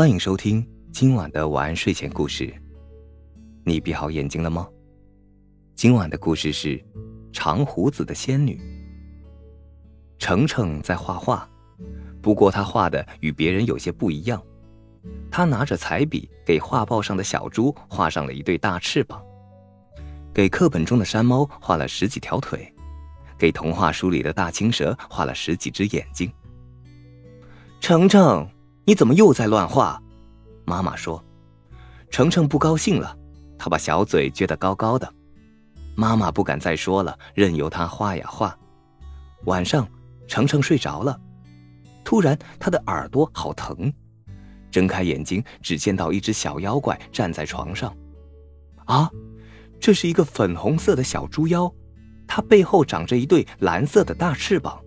欢迎收听今晚的晚安睡前故事。你闭好眼睛了吗？今晚的故事是长胡子的仙女。程程在画画，不过他画的与别人有些不一样。他拿着彩笔给画报上的小猪画上了一对大翅膀，给课本中的山猫画了十几条腿，给童话书里的大青蛇画了十几只眼睛。程程。你怎么又在乱画？妈妈说：“程程不高兴了，他把小嘴撅得高高的。”妈妈不敢再说了，任由他画呀画。晚上，程程睡着了，突然他的耳朵好疼，睁开眼睛，只见到一只小妖怪站在床上。啊，这是一个粉红色的小猪妖，它背后长着一对蓝色的大翅膀。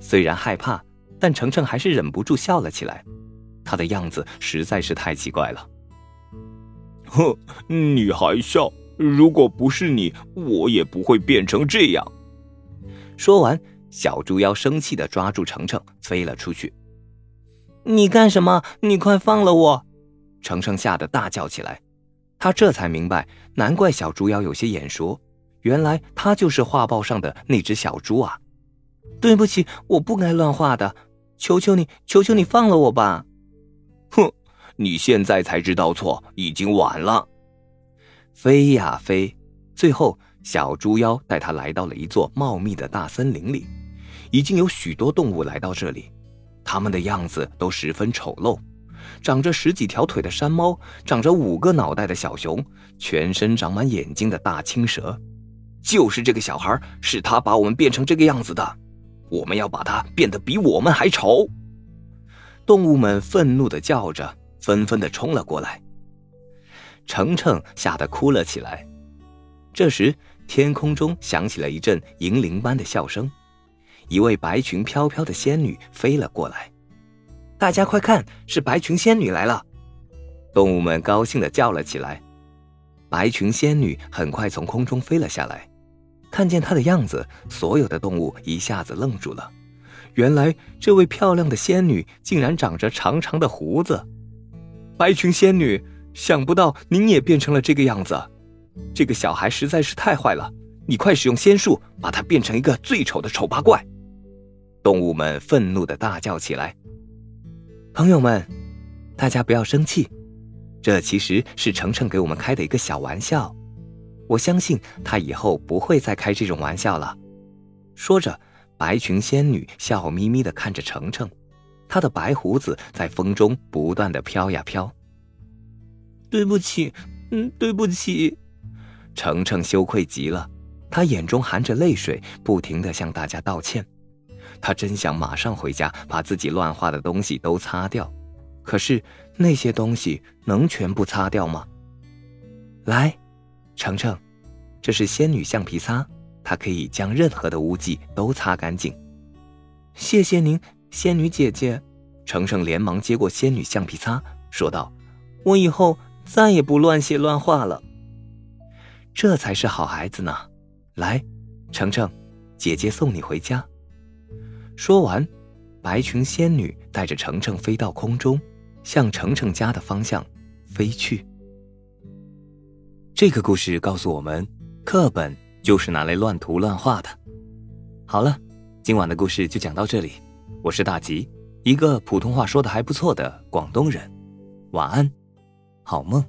虽然害怕。但程程还是忍不住笑了起来，他的样子实在是太奇怪了。哼，你还笑？如果不是你，我也不会变成这样。说完，小猪妖生气的抓住程程，飞了出去。你干什么？你快放了我！程程吓得大叫起来。他这才明白，难怪小猪妖有些眼熟，原来他就是画报上的那只小猪啊！对不起，我不该乱画的。求求你，求求你放了我吧！哼，你现在才知道错，已经晚了。飞呀飞，最后小猪妖带他来到了一座茂密的大森林里，已经有许多动物来到这里，它们的样子都十分丑陋，长着十几条腿的山猫，长着五个脑袋的小熊，全身长满眼睛的大青蛇，就是这个小孩，是他把我们变成这个样子的。我们要把它变得比我们还丑！动物们愤怒的叫着，纷纷的冲了过来。程程吓得哭了起来。这时，天空中响起了一阵银铃般的笑声，一位白裙飘飘的仙女飞了过来。大家快看，是白裙仙女来了！动物们高兴的叫了起来。白裙仙女很快从空中飞了下来。看见她的样子，所有的动物一下子愣住了。原来，这位漂亮的仙女竟然长着长长的胡子。白裙仙女，想不到您也变成了这个样子。这个小孩实在是太坏了，你快使用仙术，把他变成一个最丑的丑八怪！动物们愤怒的大叫起来。朋友们，大家不要生气，这其实是程程给我们开的一个小玩笑。我相信他以后不会再开这种玩笑了。说着，白裙仙女笑眯眯的看着程程，她的白胡子在风中不断的飘呀飘。对不起，嗯，对不起。程程羞愧极了，他眼中含着泪水，不停的向大家道歉。他真想马上回家把自己乱画的东西都擦掉，可是那些东西能全部擦掉吗？来。程程，这是仙女橡皮擦，它可以将任何的污迹都擦干净。谢谢您，仙女姐姐。程程连忙接过仙女橡皮擦，说道：“我以后再也不乱写乱画了。这才是好孩子呢。来，程程，姐姐送你回家。”说完，白裙仙女带着程程飞到空中，向程程家的方向飞去。这个故事告诉我们，课本就是拿来乱涂乱画的。好了，今晚的故事就讲到这里。我是大吉，一个普通话说的还不错的广东人。晚安，好梦。